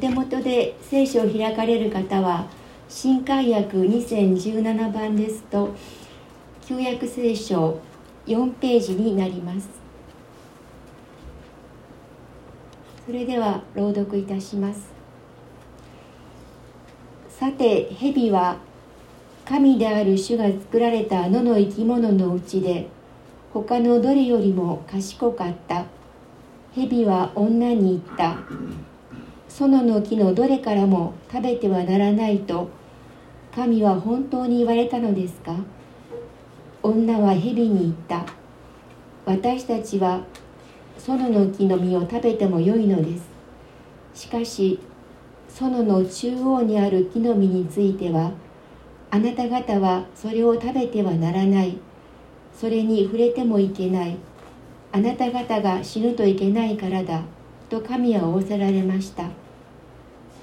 手元で聖書を開かれる方は新海訳2017番ですと旧約聖書4ページになります。それでは朗読いたします。さて蛇は神である主が作られた野の生き物のうちで他のどれよりも賢かった。蛇は女に言った。園の木のどれからも食べてはならないと神は本当に言われたのですか？女は蛇に言った。私たちは園の木の実を食べてもよいのです。しかし園の中央にある木の実についてはあなた方はそれを食べてはならない。それに触れてもいけない。あなた方が死ぬといけないからだ。と神は仰せられました。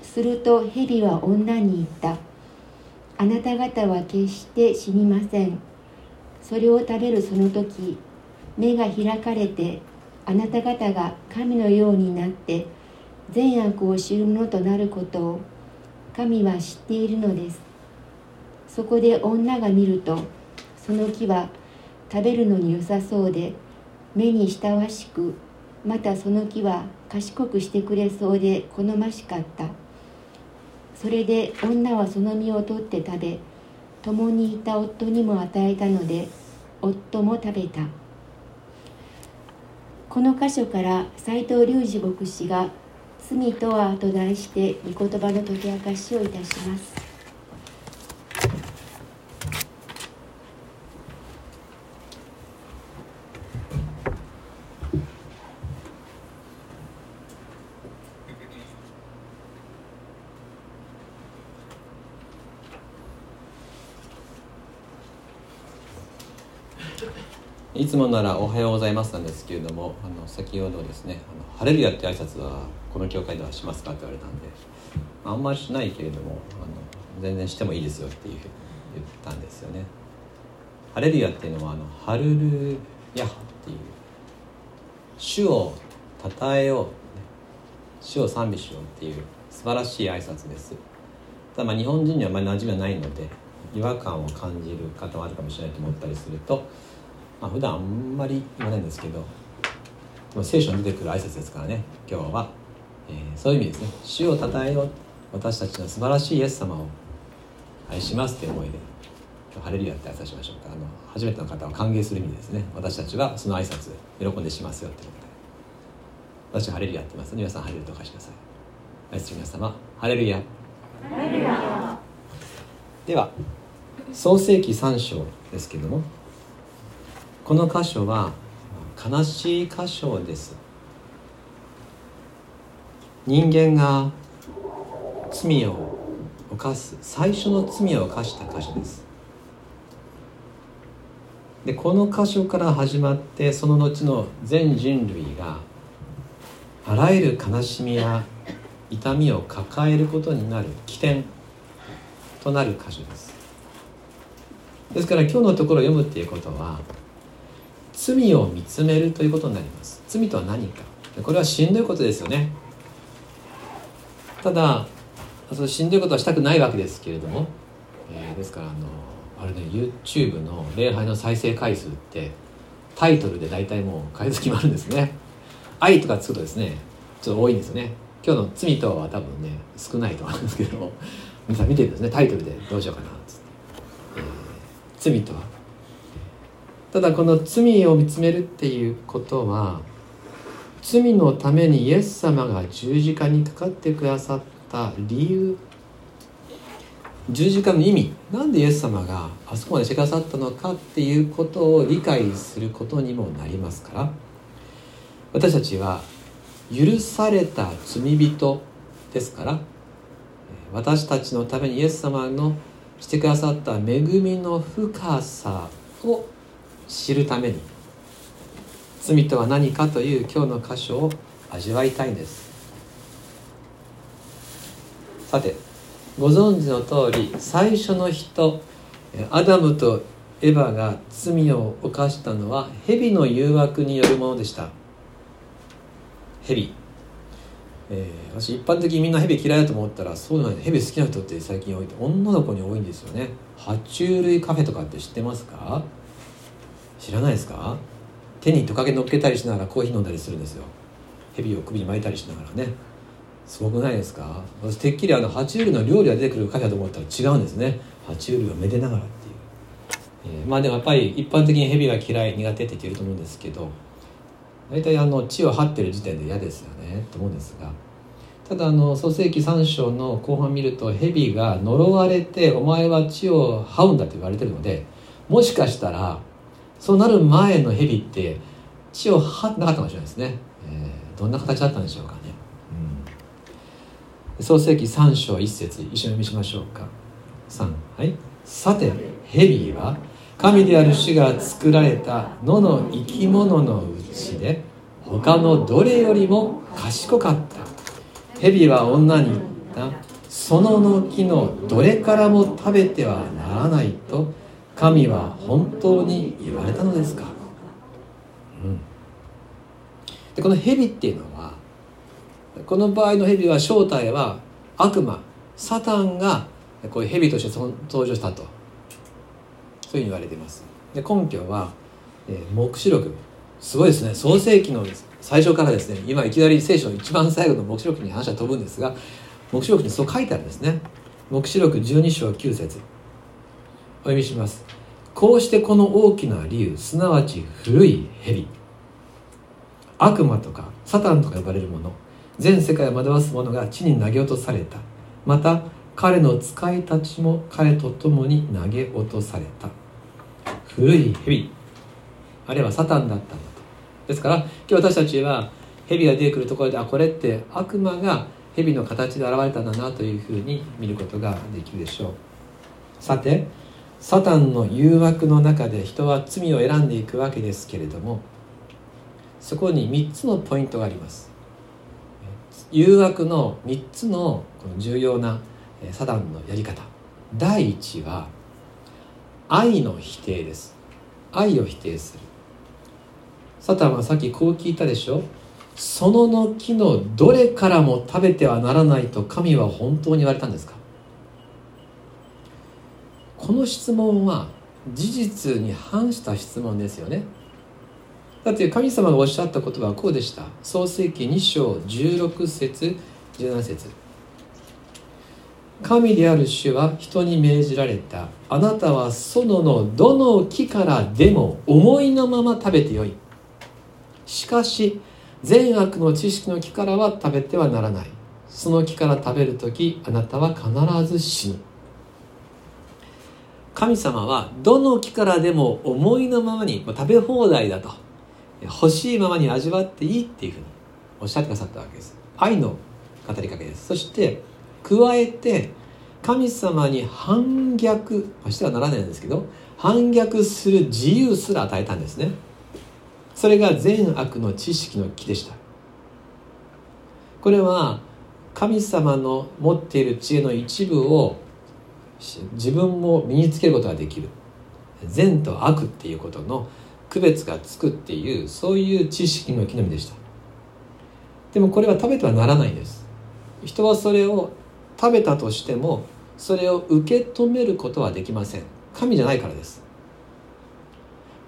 すると蛇は女に言った。あなた方は決して死にません。それを食べるその時目が開かれてあなた方が神のようになって善悪を知るものとなることを神は知っているのです。そこで女が見るとその木は食べるのに良さそうで目に親わしくまたその木は賢くしてくれそうで好ましかった。それで女はその実を取って食べ共にいた夫にも与えたので夫も食べた。この箇所から斎藤隆二牧師が「罪とは」と題して御言葉の解き明かしをいたします。いつもなら「おはようございます」なんですけれどもあの先ほどですね「あの晴れるや」って挨拶はこの教会ではしますかって言われたんであんまりしないけれどもあの全然してもいいですよっていう言ったんですよね。ハレルヤっていうのはあのハルルヤハっていう主を称えよう主を賛美しようっていう素晴らしい挨拶ですただまあ日本人にはあまり馴染みがないので違和感を感じる方もあるかもしれないと思ったりするとまあ普段あんまり言わないんですけど聖書に出てくる挨拶ですからね今日は、えー、そういう意味ですね。主を称えよう私たちの素晴らしいイエス様を愛しますっていう思いで今日ハレルヤって挨拶しましょうか。あの初めての方を歓迎する意味ですね。私たちはその挨拶喜んでしますよってことで。私はハレルヤってますので皆さんハレルとお貸しください。愛する皆様ハレルヤ。では創世紀3章ですけどもこの箇所は悲しい箇所です。人間が罪を犯す最初の罪を犯した箇所です。でこの箇所から始まってその後の全人類があらゆる悲しみや痛みを抱えることになる起点となる箇所です。ですから今日のところ読むっていうことは罪を見つめるということになります。罪とは何か。これはしんどいことですよね。ただそのしんどいことはしたくないわけですけれども、えー、ですからあのあれね YouTube の礼拝の再生回数ってタイトルで大体もう回数決まるんですね。愛とかつくとですね。ちょっと多いんですよね。今日の罪とは多分ね少ないと思うんですけども。皆さん見てるんですねタイトルで。どうしようかなっつって、えー、罪とは？ただこの罪を見つめるっていうことは罪のためにイエス様が十字架にかかってくださった理由。十字架の意味なんでイエス様があそこまでしてくださったのかっていうことを理解することにもなりますから。私たちは許された罪人ですから私たちのためにイエス様のしてくださった恵みの深さを知るために。罪とは何かという今日の箇所を味わいたいんです。さてご存知の通り最初の人アダムとエヴァが罪を犯したのは蛇の誘惑によるものでした。蛇。えー、私一般的にみんなヘビ嫌いだと思ったらそうなんヘビ好きな人って最近多い女の子に多いんですよね。爬虫類カフェとかって知ってますか？知らないですか？手にトカゲ乗っけたりしながらコーヒー飲んだりするんですよ。ヘビを首に巻いたりしながらね。すごくないですか？私てっきりあの爬虫類の料理が出てくるカフェだと思ったら違うんですね。爬虫類をめでながらっていう、えー、まあでもやっぱり一般的にヘビが嫌い苦手って言ってると思うんですけど大体あの地を張ってる時点で嫌ですよね。と思うんですが。ただあの創世紀3章の後半見ると蛇が呪われてお前は地を這うんだと言われてるのでもしかしたらそうなる前の蛇って地を這ってなかったかもしれないですね、えー、どんな形だったんでしょうかね、うん、創世紀3章1節一緒に読みしましょうか。3はい。さて蛇は神である主が作られた野の生き物のうちで他のどれよりも賢かった。蛇は女に言った。そのの木のどれからも食べてはならないと神は本当に言われたのですか、うん、でこの蛇っていうのはこの場合の蛇は正体は悪魔サタンがこういう蛇として登場したと。そういうふうに言われています。で根拠は、えー、黙示録。すごいですね。創世紀の最初からですね。今いきなり聖書の一番最後の黙示録に話は飛ぶんですが黙示録にそう書いてあるんですね。黙示録12章9節お読みします。こうしてこの大きな竜すなわち古い蛇。悪魔とかサタンとか呼ばれるもの。全世界を惑わす者が地に投げ落とされた。また彼の使いたちも彼と共に投げ落とされた。古い蛇。あるいはサタンだったんだと。ですから今日私たちは蛇が出てくるところであこれって悪魔が蛇の形で現れたんだなというふうに見ることができるでしょう。さてサタンの誘惑の中で人は罪を選んでいくわけですけれどもそこに3つのポイントがあります。誘惑の3つのこの重要なサダンのやり方。第一は愛の否定です。愛を否定する。サタンはさっきこう聞いたでしょ。そのの木のどれからも食べてはならないと神は本当に言われたんですか。この質問は事実に反した質問ですよね。だって神様がおっしゃった言葉はこうでした。創世紀2章16節17節。神である主は人に命じられた。あなたは園のどの木からでも思いのまま食べてよい。しかし善悪の知識の木からは食べてはならない。その木から食べる時あなたは必ず死ぬ。神様はどの木からでも思いのままに食べ放題だと。欲しいままに味わっていいっていうふうにおっしゃってくださったわけです。愛の語りかけです。そして加えて神様に反逆してはならないんですけど反逆する自由すら与えたんですね。それが善悪の知識の木でした。これは神様の持っている知恵の一部を自分も身につけることができる。善と悪っていうことの区別がつくっていうそういう知識の木の実でした。でもこれは食べてはならないんです。人はそれを食べたとしてもそれを受け止めることはできません。神じゃないからです。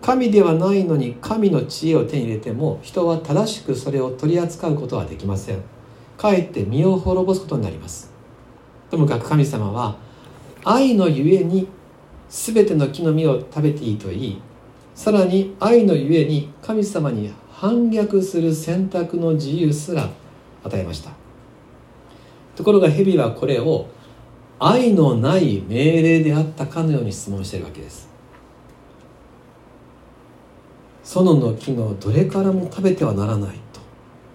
神ではないのに神の知恵を手に入れても人は正しくそれを取り扱うことはできません。かえって身を滅ぼすことになります。ともかく神様は愛のゆえに全ての木の実を食べていいと言い。さらに愛のゆえに神様に反逆する選択の自由すら与えました。ところが蛇はこれを愛のない命令であったかのように質問しているわけです。園の木のどれからも食べてはならないと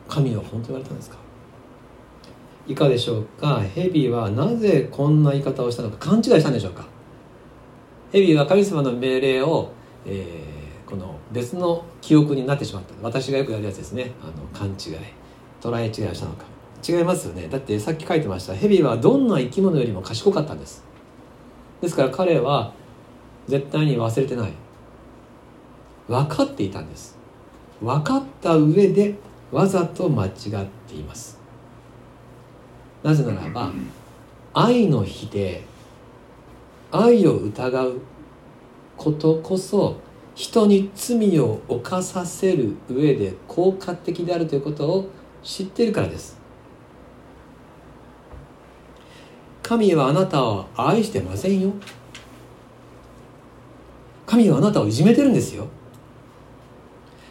神は本当に言われたんですか？いかでしょうか？蛇はなぜこんな言い方をしたのか？勘違いしたんでしょうか？蛇は神様の命令を、えー、この別の記憶になってしまった。私がよくやるやつですね。あの勘違い。捉え違いをしたのか。違いますよね。だってさっき書いてました。ヘビはどんな生き物よりも賢かったんです。ですから彼は絶対に忘れてない。分かっていたんです。分かった上でわざと間違っています。なぜならば愛の否定愛を疑うことこそ人に罪を犯させる上で効果的であるということを知っているからです。神はあなたを愛してませんよ。神はあなたをいじめてるんですよ。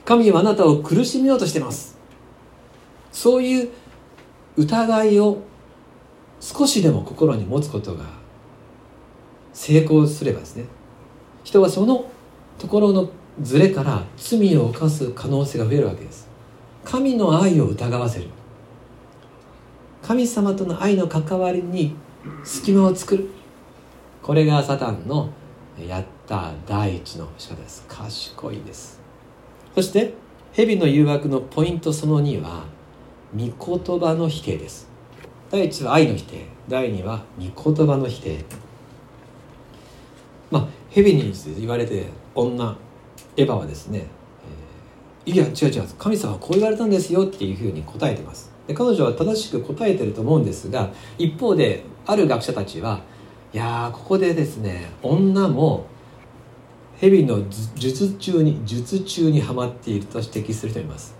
神はあなたを苦しめようとしてます。そういう疑いを少しでも心に持つことが成功すればですね人はそのところのズレから罪を犯す可能性が増えるわけです。神の愛を疑わせる。神様との愛の関わりに隙間を作る。これがサタンのやった第一の仕方です。賢いです。そして蛇の誘惑のポイントその2は御言葉の否定です。第1は愛の否定。第2は御言葉の否定。まあ蛇に言われて女エヴァはですね、えー、いや違う違う神様はこう言われたんですよっていうふうに答えてます。で彼女は正しく答えてると思うんですが一方である学者たちはいやここでですね女も蛇の術中に術中にはまっていると指摘する人います、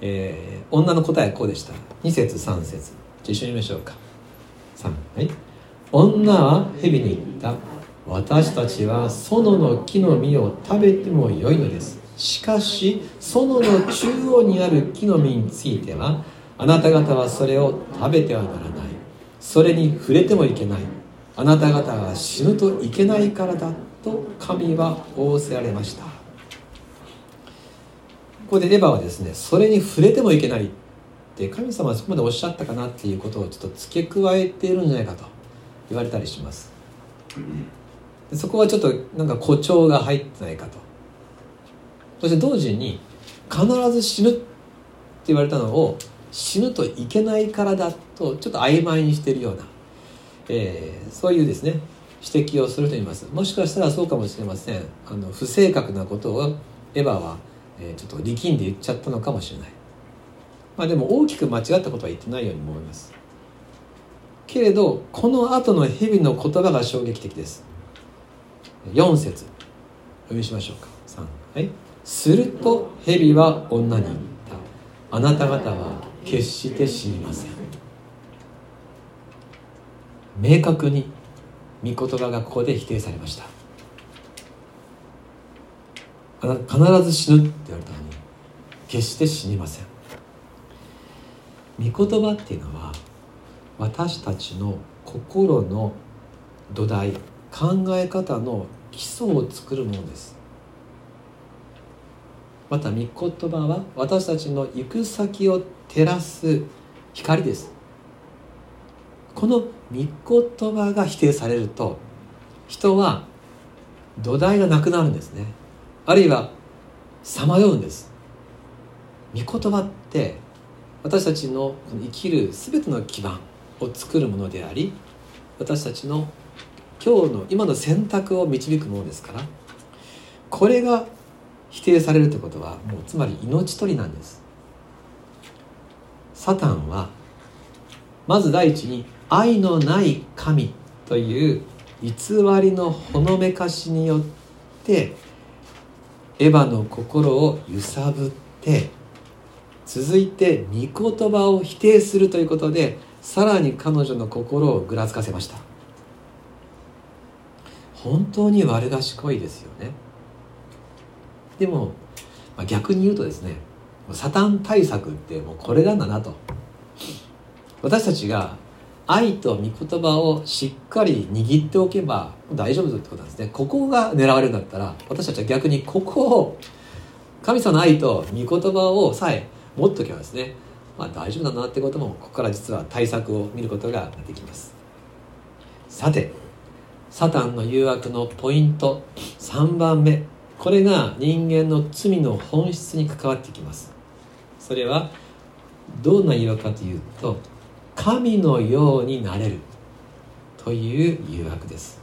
えー、女の答えはこうでした。2節3節。一緒に見ましょうか。3はい女は蛇に言った。私たちは園の木の実を食べてもよいのです。しかし園の中央にある木の実についてはあなた方はそれを食べてはならない。それに触れてもいけない。あなた方は死ぬといけないからだと神は仰せられました。ここでエヴァはですねそれに触れてもいけない。って神様はそこまでおっしゃったかなっていうことをちょっと付け加えているんじゃないかと言われたりします。でそこはちょっとなんか誇張が入ってないかと。そして同時に必ず死ぬって言われたのを死ぬといけないからだとちょっと曖昧にしているような、えー、そういうですね指摘をする人います。もしかしたらそうかもしれません。あの不正確なことをエヴァは、えー、ちょっと力んで言っちゃったのかもしれない。まあでも大きく間違ったことは言ってないように思います。けれどこの後の蛇の言葉が衝撃的です。4節。お読みしましょうか。3はい。すると蛇は女に言った。あなた方は決して死にません。明確に御言葉がここで否定されました。必ず死ぬって言われたのに決して死にません。御言葉っていうのは私たちの心の土台考え方の基礎を作るものです。また御言葉は私たちの行く先を照らす光です。この御言葉が否定されると人は土台がなくなるんですね。あるいはさまようんです。御言葉って私たちの生きる全ての基盤を作るものであり私たちの今日の今の選択を導くものですからこれが否定されるということはもうつまり命取りなんです。サタンはまず第一に愛のない神という偽りのほのめかしによってエヴァの心を揺さぶって続いて御言葉を否定するということでさらに彼女の心をぐらつかせました。本当に悪賢いですよね。でも、まあ、逆に言うとですねサタン対策ってもうこれなんだなと。私たちが愛と御言葉をしっかり握っておけば大丈夫ってことなんですね。ここが狙われるんだったら私たちは逆にここを神様の愛と御言葉をさえ持っとけばですね。まあ大丈夫だなってこともここから実は対策を見ることができます。さてサタンの誘惑のポイント3番目。これが人間の罪の本質に関わってきます。それはどんな誘惑かというと神のようになれる。という誘惑です。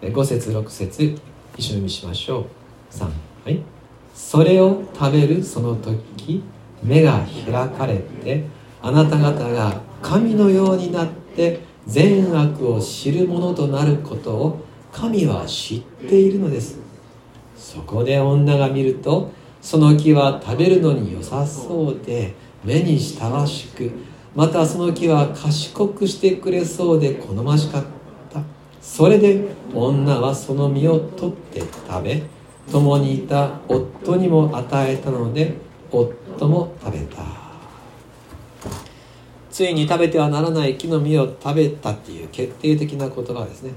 5節6節一緒に見しましょう。3はい。それを食べるその時目が開かれてあなた方が神のようになって善悪を知るものとなることを神は知っているのです。そこで女が見るとその木は食べるのに良さそうで目に親しくまたその木は賢くしてくれそうで好ましかった。それで女はその実を取って食べ共にいた夫にも与えたので夫も食べた。ついに食べてはならない木の実を食べたっていう決定的な言葉ですね。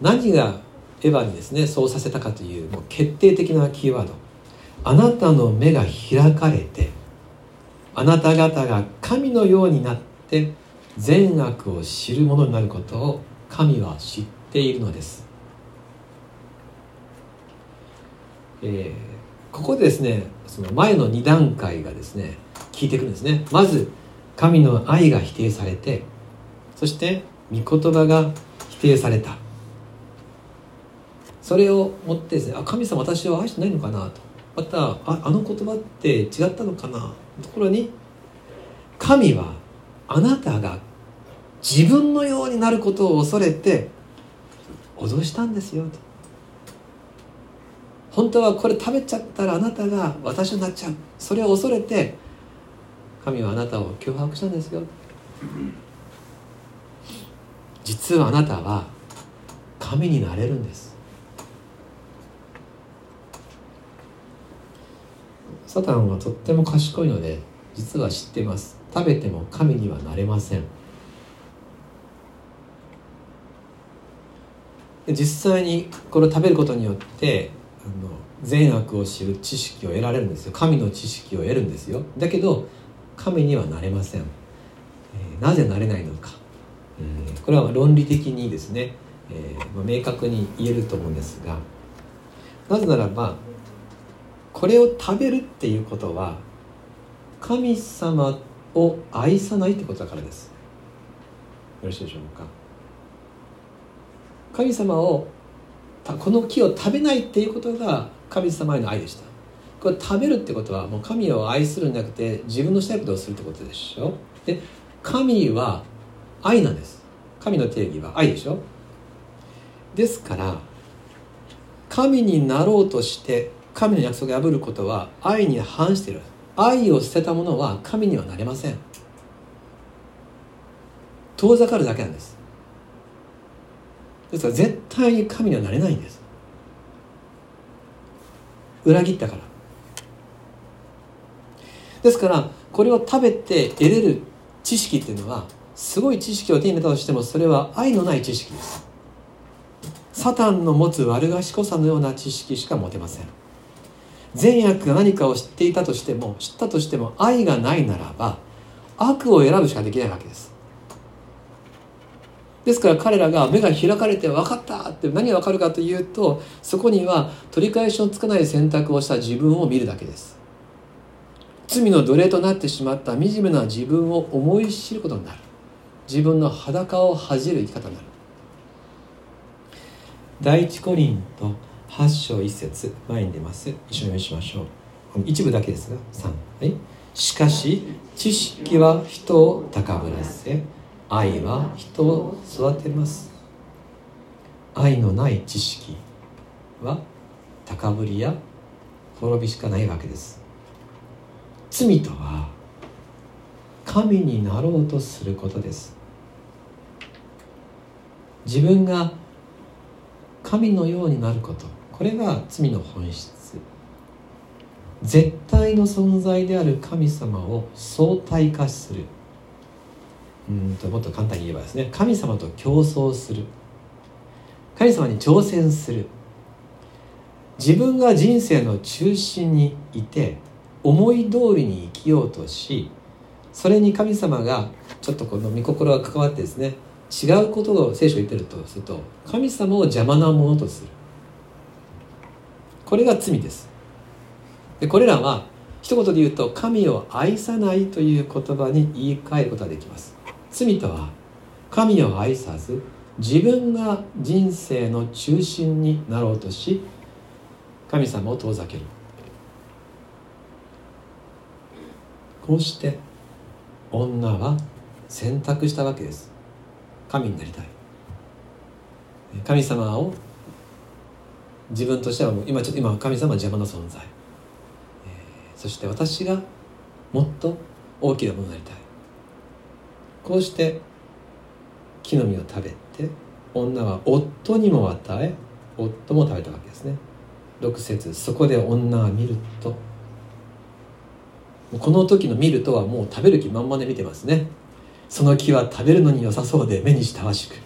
何がエヴァにですねそうさせたかというもう決定的なキーワード。あなたの目が開かれてあなた方が神のようになって善悪を知るものになることを神は知っているのです、えー、ここでですねその前の2段階がですね聞いてくるんですね。まず神の愛が否定されてそして御言葉が否定された。それをもってですねあ神様私を愛してないのかなと。またああの言葉って違ったのかなところに神はあなたが自分のようになることを恐れて脅したんですよと。本当はこれ食べちゃったらあなたが私になっちゃう。それを恐れて神はあなたを脅迫したんですよ。実はあなたは神になれるんです。サタンはとっても賢いので実は知ってます。食べても神にはなれません。実際にこれを食べることによっての善悪を知る知識を得られるんですよ。神の知識を得るんですよ。だけど神にはなれません、えー、なぜなれないのか、えー、これは論理的にですね、えーまあ、明確に言えると思うんですがなぜならばこれを食べるっていうことは神様を愛さないってことだからです。よろしいでしょうか。神様をこの木を食べないっていうことが神様への愛でした。これ食べるってことはもう神を愛するんじゃなくて自分のしたいことをするってことでしょ？で神は愛なんです。神の定義は愛でしょ？ですから神になろうとして神の約束を破ることは愛に反している。愛を捨てた者は神にはなれません。遠ざかるだけなんです。ですから絶対に神にはなれないんです裏切ったからですからこれを食べて得れる知識っていうのはすごい知識を手に入れたとしてもそれは愛のない知識ですサタンの持つ悪賢さのような知識しか持てません善悪が何かを知っていたとしても知ったとしても愛がないならば悪を選ぶしかできないわけですですから彼らが目が開かれて分かったって何が分かるかというとそこには取り返しのつかない選択をした自分を見るだけです。罪の奴隷となってしまった惨めな自分を思い知ることになる。自分の裸を恥じる生き方になる。第一コリント8章1節前に出ます。一緒にしましょう。一部だけですが3はい。しかし知識は人を高ぶらせ愛は人を育てます。愛のない知識は高ぶりや滅びしかないわけです。罪とは神になろうとすることです。自分が神のようになること。これが罪の本質。絶対の存在である神様を相対化する。うんともっと簡単に言えばですね神様と競争する。神様に挑戦する。自分が人生の中心にいて思い通りに生きようとしそれに神様がちょっとこの御心が関わってですね違うことを聖書言ってるとすると神様を邪魔なものとする。これが罪です。でこれらは一言で言うと神を愛さないという言葉に言い換えることができます。罪とは神を愛さず自分が人生の中心になろうとし神様を遠ざける。こうして女は選択したわけです。神になりたい。神様を自分としては今ちょっと今神様は邪魔な存在、えー、そして私がもっと大きなものになりたい。こうして木の実を食べて女は夫にも与え夫も食べたわけですね。6節そこで女は見るとこの時の見るとはもう食べる気満々で見てますね。その木は食べるのに良さそうで目にしたわしく。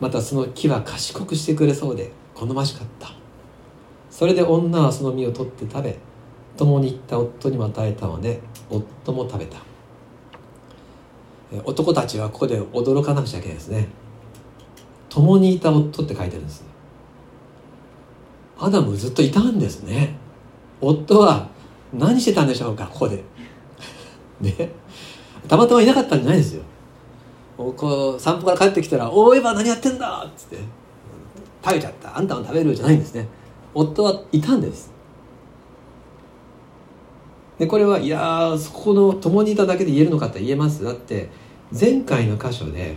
またその木は賢くしてくれそうで好ましかった。それで女はその実を取って食べ共に行った夫にも与えたので夫も食べた。男たちはここで驚かなくちゃいけないですね。共にいた夫って書いてるんですアダムずっといたんですね。夫は何してたんでしょうかここで。ね。たまたまいなかったんじゃないですよ。こう散歩から帰ってきたら「おおエヴァ何やってんだ!」っつって「食べちゃった。あんたも食べる」じゃないんですね。夫はいたんです。でこれはいやそこの共にいただけで言えるのかって言えます。だって前回の箇所で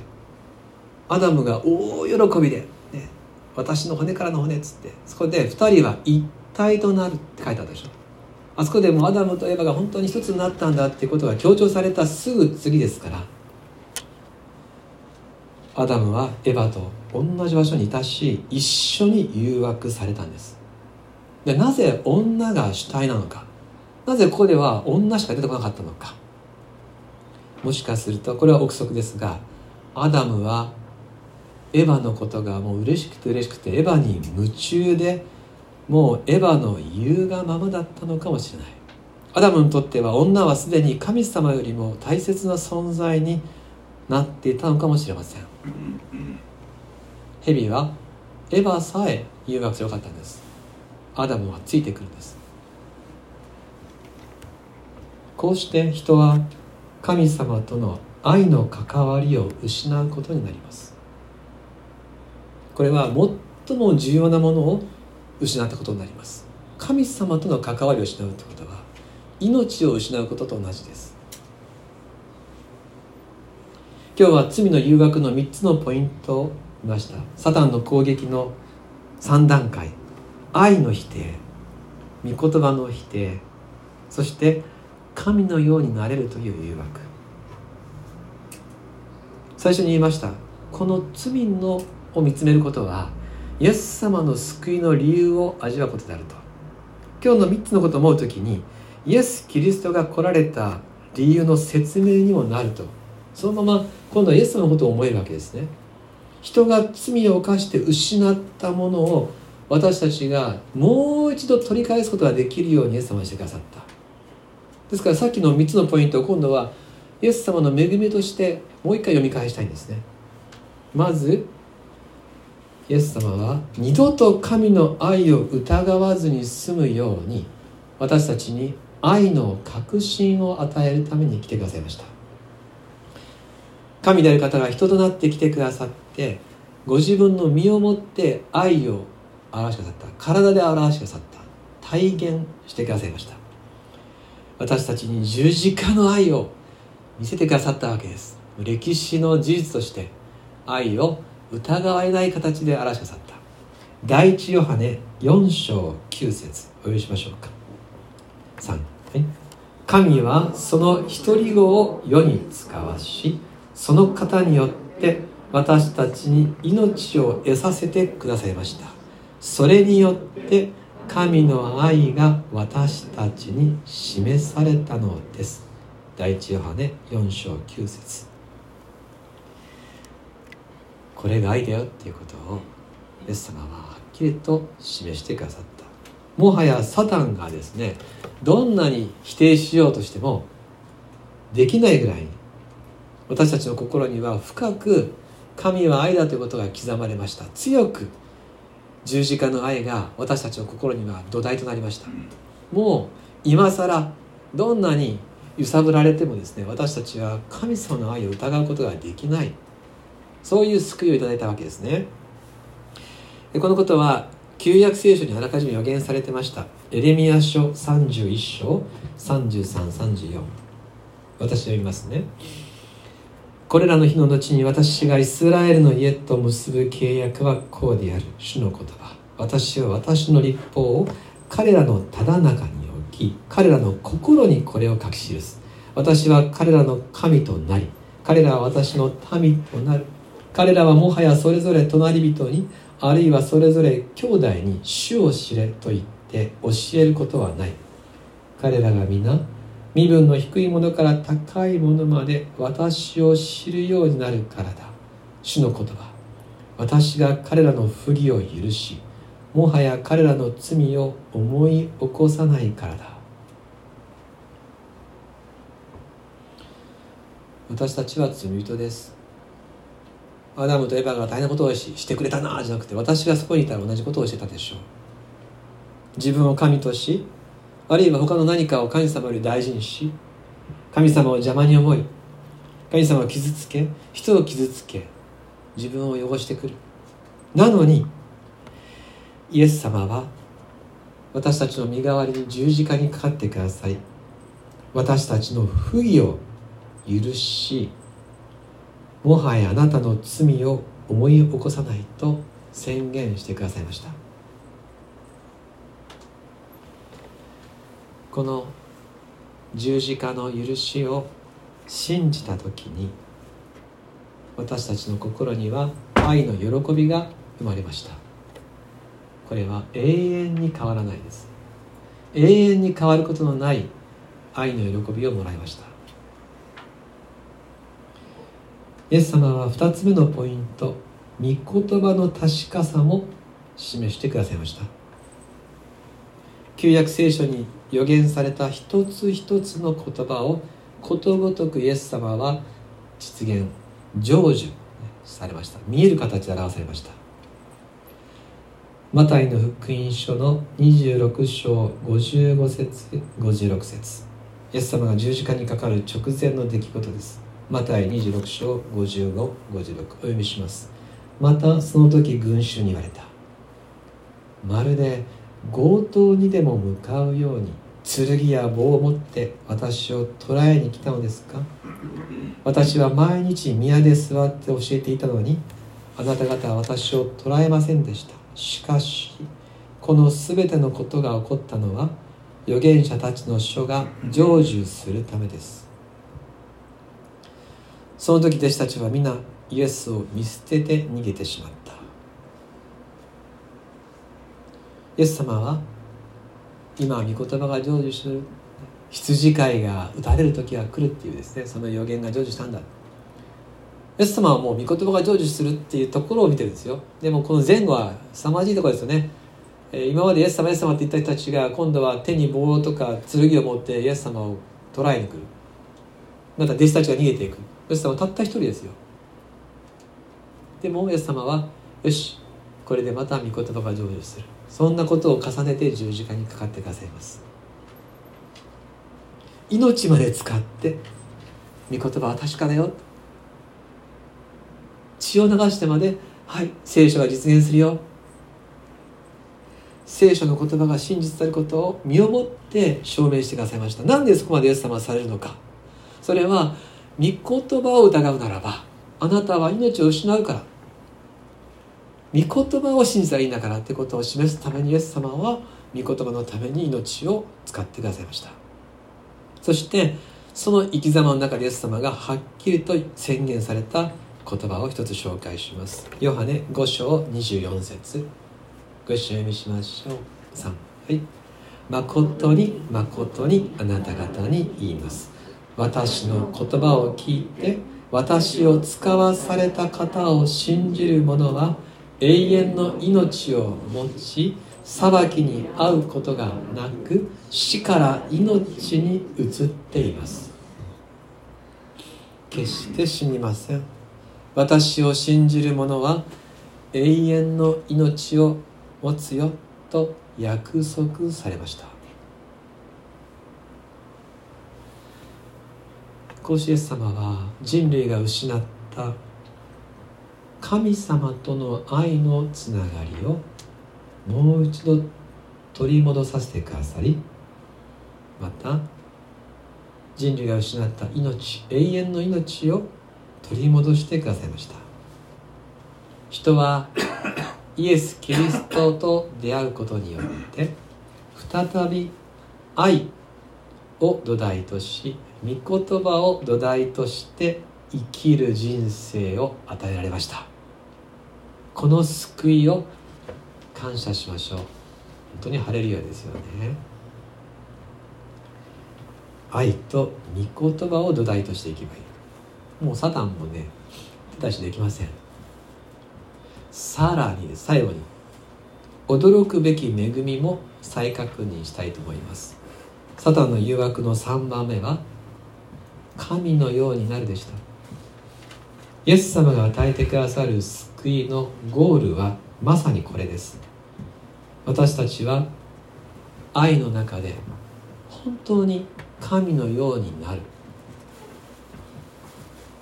アダムが大喜びで、ね「私の骨からの骨」っつってそこで2人は一体となるって書いてあったでしょ。あそこでもアダムとエヴァが本当に一つになったんだっていうことが強調されたすぐ次ですからアダムはエヴァと同じ場所にいたし一緒に誘惑されたんです。でなぜ女が主体なのか。なぜここでは女しか出てこなかったのか。もしかするとこれは憶測ですがアダムはエヴァのことがもう嬉しくて嬉しくてエヴァに夢中でもうエヴァの言うがままだったのかもしれない。アダムにとっては女はすでに神様よりも大切な存在になっていたのかもしれません。蛇はエヴァさえ誘惑強かったんです。アダムはついてくるんです。こうして人は神様との愛の関わりを失うことになります。これは最も重要なものを失ったことになります。神様との関わりを失うということは命を失うことと同じです。今日は罪の誘惑の3つのポイントを見ましたサタンの攻撃の3段階。愛の否定御言葉の否定そして神のようになれるという誘惑。最初に言いました。この罪のを見つめることはイエス様の救いの理由を味わうことであると。今日の3つのことを思う時にイエス・キリストが来られた理由の説明にもなると。そのまま今度はイエス様のことを思えるわけですね。人が罪を犯して失ったものを私たちがもう一度取り返すことができるようにイエス様にしてくださった。ですからさっきの3つのポイントを今度はイエス様の恵みとしてもう一回読み返したいんですね。まずイエス様は二度と神の愛を疑わずに済むように私たちに愛の確信を与えるために来てくださいました。神である方が人となって来てくださってご自分の身をもって愛を表してくださった。体で表してくださった。体現してくださいました。私たちに十字架の愛を見せてくださったわけです。歴史の事実として愛を疑われない形で表してくださった。第一ヨハネ4章9節お読みしましょうか。3、はい、神はその一人子を世に使わしその方によって私たちに命を得させてくださいました。それによって神の愛が私たちに示されたのです。第一ヨハネ4章9節。これが愛だよっていうことをイエス様ははっきりと示してくださった。もはやサタンがですねどんなに否定しようとしてもできないぐらい私たちの心には深く神は愛だということが刻まれました。強く十字架の愛が私たちの心には土台となりました。もう今更どんなに揺さぶられてもですね私たちは神様の愛を疑うことができない。そういう救いをいただいたわけですね。このことは旧約聖書にあらかじめ予言されてました。エレミア書31章3334私読みますね。これらの日の後に私がイスラエルの家と結ぶ契約はこうである。主の言葉。私は私の立法を彼らのただ中に置き彼らの心にこれを書き記す。私は彼らの神となり彼らは私の民となる。彼らはもはやそれぞれ隣人にあるいはそれぞれ兄弟に主を知れと言って教えることはない。彼らが皆身分の低いものから高いものまで私を知るようになるからだ。主の言葉。私が彼らの不義を許しもはや彼らの罪を思い起こさないからだ。私たちは罪人です。アダムとエヴァが大変なことをししてくれたなじゃなくて私がそこにいたら同じことをしてたでしょう。自分を神としあるいは他の何かを神様より大事にし神様を邪魔に思い神様を傷つけ人を傷つけ自分を汚してくる。なのにイエス様は私たちの身代わりに十字架にかかってください。私たちの不義を許しもはやあなたの罪を思い起こさないと宣言してくださいました。この十字架の許しを信じた時に私たちの心には愛の喜びが生まれました。これは永遠に変わらないです。永遠に変わることのない愛の喜びをもらいました。イエス様は2つ目のポイント御言葉の確かさも示してくださいました。旧約聖書に予言された一つ一つの言葉をことごとくイエス様は実現成就されました。見える形で表されました。マタイの福音書の26章55節56節。イエス様が十字架にかかる直前の出来事です。マタイ26章5556お読みします。またその時群衆に言われた。まるで強盗にでも向かうように剣や棒を持って私を捕らえに来たのですか？私は毎日宮で座って教えていたのにあなた方は私を捕らえませんでした。しかしこの全てのことが起こったのは預言者たちの書が成就するためです。その時弟子たちは皆イエスを見捨てて逃げてしまった。イエス様は今は御言葉が成就する羊飼いが打たれる時が来るっていうですねその予言が成就したんだ。イエス様はもう御言葉が成就するっていうところを見てるんですよ。でもこの前後は凄まじいところですよね。今までイエス様イエス様って言った人たちが今度は手に棒とか剣を持ってイエス様を捕らえに来る。また弟子たちが逃げていく。イエス様はたった一人ですよ。でもイエス様はよしこれでまた御言葉が成就する。そんなことを重ねて十字架にかかってくださいます。命まで使って御言葉は確かだよ。血を流してまではい聖書が実現するよ。聖書の言葉が真実であることを身をもって証明してくださいました。なんでそこまでイエス様はされるのか。それは御言葉を疑うならばあなたは命を失うから。御言葉を信じたらいいんだからってことを示すためにイエス様は御言葉のために命を使ってくださいました。そしてその生き様の中でイエス様がはっきりと宣言された言葉を一つ紹介します。ヨハネ5章24節。ご一緒読みしましょう。3はい。誠に誠にあなた方に言います。私の言葉を聞いて私を使わされた方を信じる者は永遠の命を持ち裁きに遭うことがなく死から命に移っています。決して死にません。私を信じる者は永遠の命を持つよと約束されました。こうしイエス様は人類が失った神様との愛のつながりをもう一度取り戻させてくださりまた人類が失った命永遠の命を取り戻してくださいました。人は イエス・キリストと出会うことによって再び愛を土台とし御言葉を土台として生きる人生を与えられました。この救いを感謝しましょう。本当に晴れるようですよね。愛と御言葉を土台としていけばいいもうサタンもね手出しできません。さらに最後に驚くべき恵みも再確認したいと思います。サタンの誘惑の3番目は神のようになるでした。イエス様が与えてくださる救いのゴールはまさにこれです。私たちは愛の中で本当に神のようになる。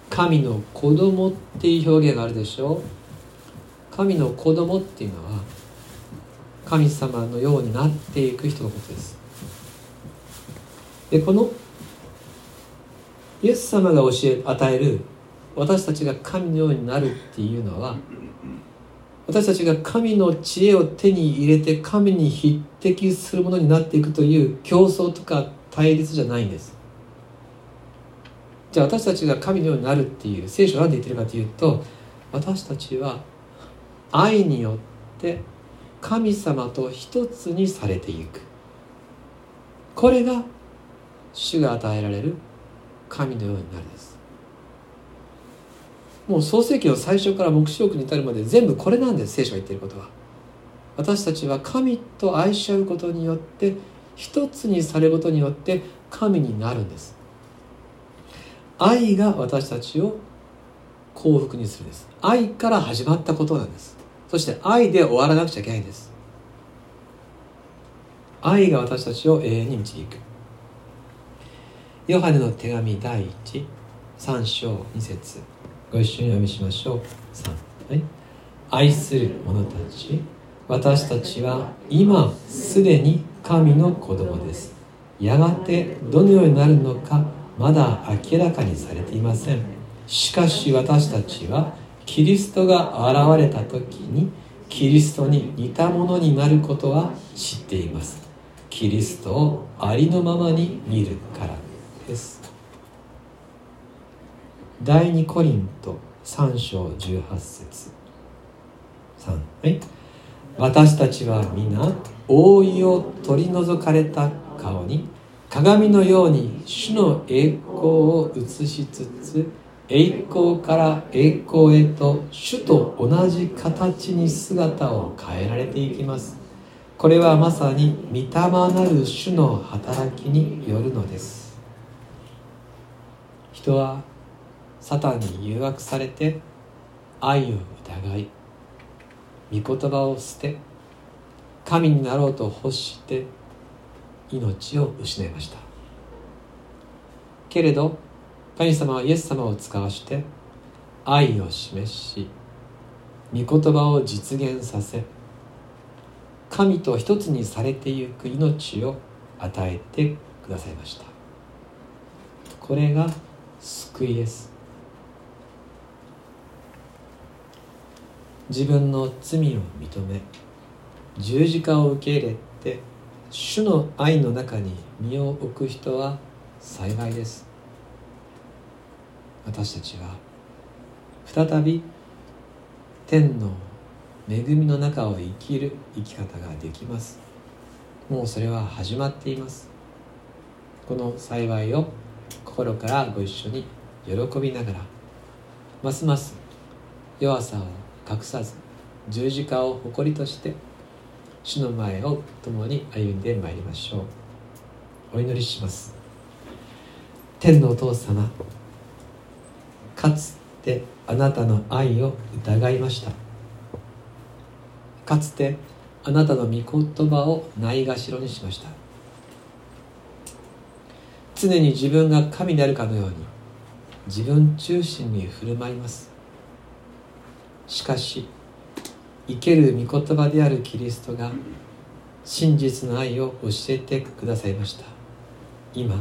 神の子供っていう表現があるでしょう。神の子供っていうのは神様のようになっていく人のことです。でこのイエス様が教え与える私たちが神のようになるっていうのは私たちが神の知恵を手に入れて神に匹敵するものになっていくという競争とか対立じゃないんです。じゃあ私たちが神のようになるっていう聖書は何で言ってるかというと私たちは愛によって神様と一つにされていく。これが主が与えられる神のようになるです。もう創世記の最初から黙示録に至るまで全部これなんです聖書が言っていることは。私たちは神と愛し合うことによって一つにされることによって神になるんです。愛が私たちを幸福にするんです。愛から始まったことなんです。そして愛で終わらなくちゃいけないんです。愛が私たちを永遠に導く。ヨハネの手紙第13章2節。ご一緒に読みしましょう。3、はい、愛する者たち私たちは今すでに神の子供です。やがてどのようになるのかまだ明らかにされていません。しかし私たちはキリストが現れた時にキリストに似たものになることは知っています。キリストをありのままに見るからです。第2コリント3章18節。3はい。私たちは皆覆いを取り除かれた顔に鏡のように主の栄光を映しつつ栄光から栄光へと主と同じ形に姿を変えられていきます。これはまさに御霊なる主の働きによるのです。人はサタンに誘惑されて愛を疑い御言葉を捨て神になろうと欲して命を失いました。けれど神様はイエス様を使わして愛を示し御言葉を実現させ神と一つにされてゆく命を与えてくださいました。これが救いです。自分の罪を認め十字架を受け入れて主の愛の中に身を置く人は幸いです。私たちは再び天の恵みの中を生きる生き方ができます。もうそれは始まっています。この幸いを心からご一緒に喜びながらますます弱さを隠さず十字架を誇りとして主の前を共に歩んでまいりましょう。お祈りします。天のお父様かつてあなたの愛を疑いました。かつてあなたの御言葉をないがしろにしました。常に自分が神であるかのように自分中心に振る舞います。しかし生ける御言葉であるキリストが真実の愛を教えてくださいました。今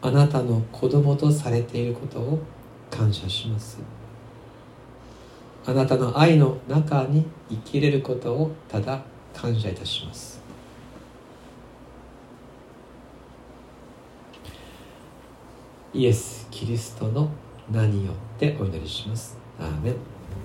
あなたの子供とされていることを感謝します。あなたの愛の中に生きれることをただ感謝いたします。イエス・キリストの名によってお祈りします。アーメン。